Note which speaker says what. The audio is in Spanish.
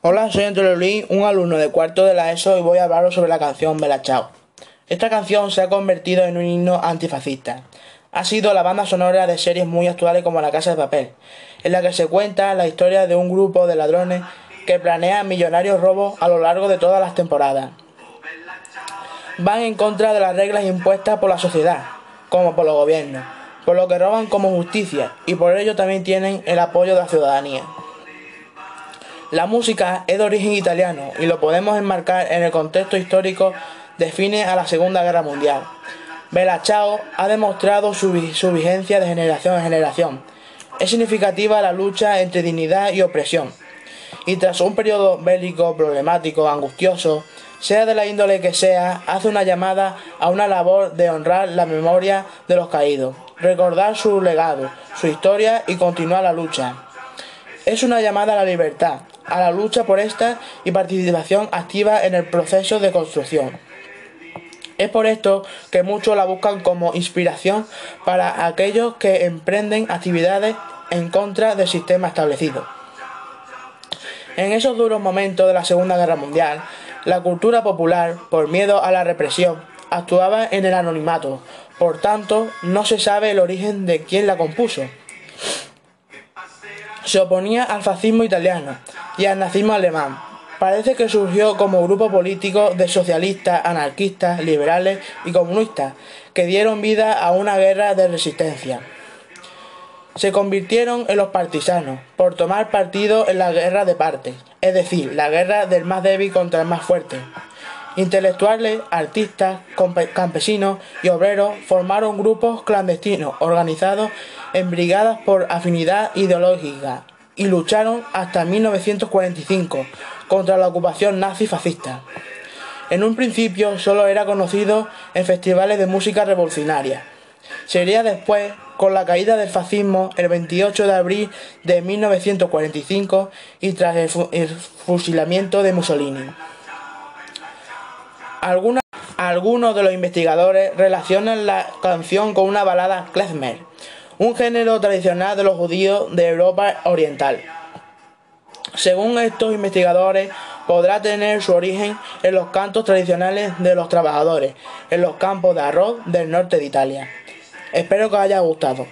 Speaker 1: Hola, soy Antonio Luis, un alumno de cuarto de la ESO y voy a hablaros sobre la canción Bella Chao. Esta canción se ha convertido en un himno antifascista. Ha sido la banda sonora de series muy actuales como La Casa de Papel, en la que se cuenta la historia de un grupo de ladrones que planean millonarios robos a lo largo de todas las temporadas. Van en contra de las reglas impuestas por la sociedad, como por los gobiernos, por lo que roban como justicia y por ello también tienen el apoyo de la ciudadanía. La música es de origen italiano y lo podemos enmarcar en el contexto histórico define a la Segunda Guerra Mundial. Bella ha demostrado su, vigencia de generación en generación. Es significativa la lucha entre dignidad y opresión. Y tras un periodo bélico problemático, angustioso, sea de la índole que sea, hace una llamada a una labor de honrar la memoria de los caídos, recordar su legado, su historia y continuar la lucha. Es una llamada a la libertad, a la lucha por esta y participación activa en el proceso de construcción. Es por esto que muchos la buscan como inspiración para aquellos que emprenden actividades en contra del sistema establecido. En esos duros momentos de la Segunda Guerra Mundial, la cultura popular, por miedo a la represión, actuaba en el anonimato, por tanto, no se sabe el origen de quién la compuso se oponía al fascismo italiano y al nazismo alemán. Parece que surgió como grupo político de socialistas, anarquistas, liberales y comunistas que dieron vida a una guerra de resistencia. Se convirtieron en los partisanos por tomar partido en la guerra de partes, es decir, la guerra del más débil contra el más fuerte. Intelectuales, artistas, campesinos y obreros formaron grupos clandestinos organizados en brigadas por afinidad ideológica y lucharon hasta 1945 contra la ocupación nazi-fascista. En un principio solo era conocido en festivales de música revolucionaria. Sería después, con la caída del fascismo el 28 de abril de 1945 y tras el, fusilamiento de Mussolini. algunos de los investigadores relacionan la canción con una balada klezmer, un género tradicional de los judíos de Europa Oriental. Según estos investigadores, podrá tener su origen en los cantos tradicionales de los trabajadores en los campos de arroz del norte de Italia. Espero que os haya gustado.